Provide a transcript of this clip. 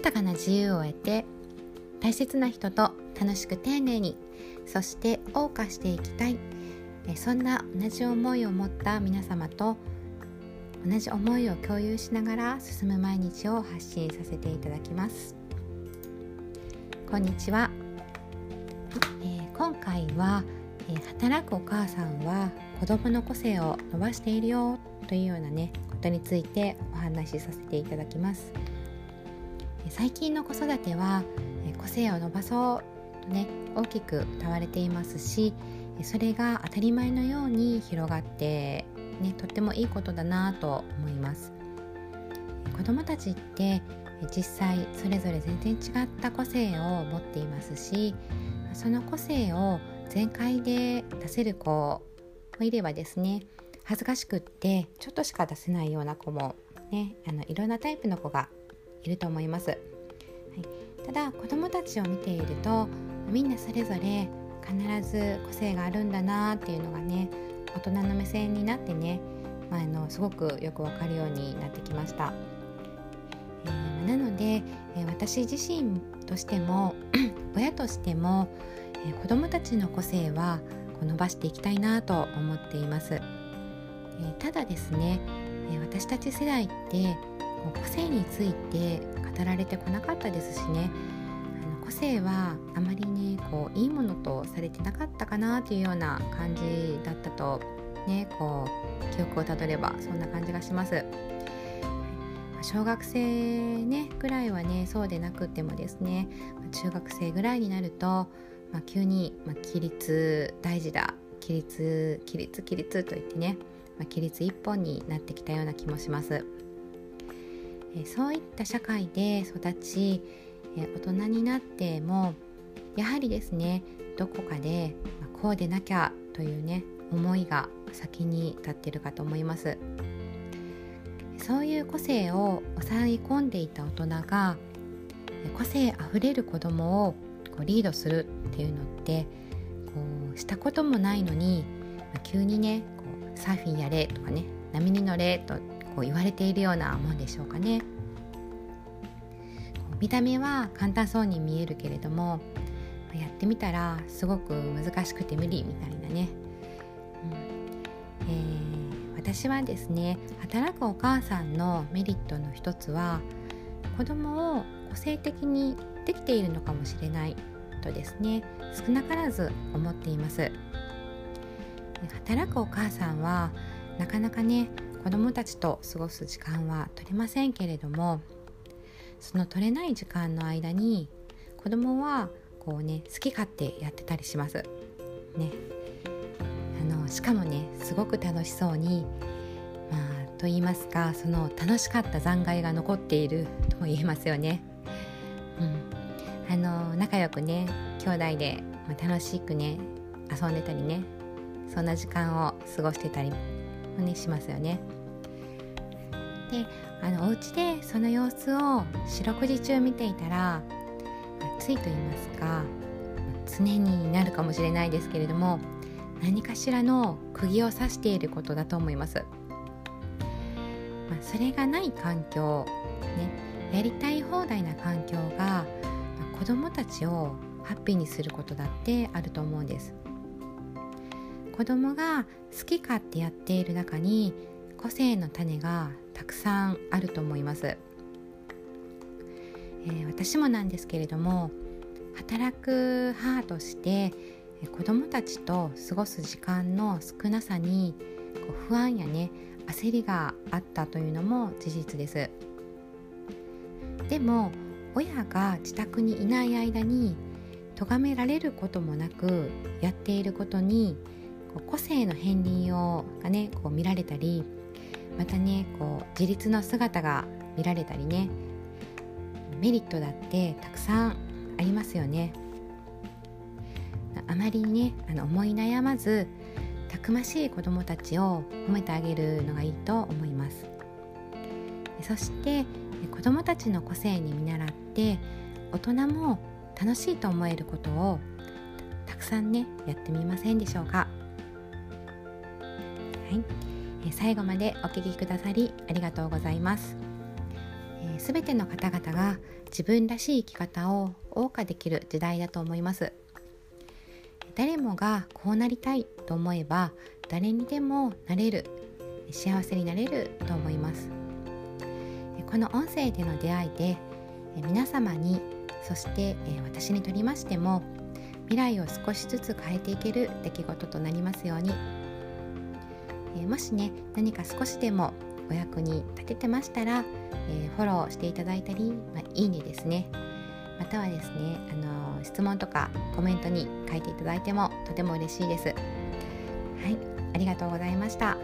豊かな自由を得て大切な人と楽しく丁寧にそして謳歌していきたい。そんな同じ思いを持った皆様と同じ思いを共有しながら進む毎日を発信させていただきます。こんにちは、えー、今回は、えー、働くお母さんは子供の個性を伸ばしているよというようなねことについてお話しさせていただきます。最近の子育ては個性を伸ばそうとね大きく謳われていますしそれが当たり前のように広がってねとってもいいことだなと思います。子どもたちって実際それぞれ全然違った個性を持っていますしその個性を全開で出せる子もいればですね恥ずかしくってちょっとしか出せないような子もねあのいろんなタイプの子がいると思います、はい、ただ子どもたちを見ているとみんなそれぞれ必ず個性があるんだなっていうのがね大人の目線になってね、まあ、あのすごくよくわかるようになってきました。えー、なので、え、私自身としても 親としても、えー、子どもたちの個性はこう伸ばしていきたいなと思っています。えー、ただですね、えー、私たち世代って個性について語られてこなかったですしねあの個性はあまりねこういいものとされてなかったかなというような感じだったとねこう記憶をたどればそんな感じがします。小学生ねぐらいはねそうでなくてもですね中学生ぐらいになると、まあ、急に、まあ、規律大事だ規律規律規律と言ってね、まあ、規律一本になってきたような気もします。えそういった社会で育ち、え大人になってもやはりですねどこかで、まこうでなきゃというね思いが先に立ってるかと思います。そういう個性を抑え込んでいた大人が個性あふれる子供をこうリードするっていうのってこうしたこともないのに、ま急にねこうサーフィンやれとかね波に乗れとこう言われているようなもんでしょうかね。見た目は簡単そうに見えるけれどもやってみたらすごく難しくて無理みたいなね、うん。えー、私はですね働くお母さんのメリットの一つは子供を個性的にできているのかもしれないとですね少なからず思っています。働くお母さんはなかなかね子どもたちと過ごす時間は取れませんけれどもその取れない時間の間に子供はこうね好き勝手やってたりします。ね、あのしかもねすごく楽しそうにまあと言いますかその楽しかった残骸が残っている とも言えますよね。うん、あの仲良くね兄弟で、まあ、楽しくね遊んでたりねそんな時間を過ごしてたりもねしますよね。であのお家でその様子を四六時中見ていたらついと言いますか常になるかもしれないですけれども何かしらの釘を刺していることだと思います。まあ、それがない環境、ね、やりたい放題な環境が、ま、子どもたちをハッピーにすることだってあると思うんです。子供が好き勝手やっている中に個性の種がたくさんあると思います、えー、私もなんですけれども働く母として子供たちと過ごす時間の少なさにこう不安やね焦りがあったというのも事実です。でも親が自宅にいない間に咎められることもなくやっていることにこう個性の片鱗をがねこう見られたりまたねこう自立の姿が見られたりね。メリットだってたくさんありますよね。あまりにねあの思い悩まずたくましい子どもたちを褒めてあげるのがいいと思います。そして子どもたちの個性に見習って大人も楽しいと思えることをたくさんねやってみませんでしょうか。い、え最後までお聴きくださりありがとうございます、えー、全ての方々が自分らしい生き方を謳歌できる時代だと思います。誰もがこうなりたいと思えば誰にでもなれる幸せになれると思います。この音声での出会いで皆様にそして私にとりましても未来を少しずつ変えていける出来事となりますように。えもしね何か少しでもお役に立ててましたら、えフォローしていただいたり、まあ、いいねですね。またはですね、あの質問とかコメントに書いていただいてもとても嬉しいです。はいありがとうございました。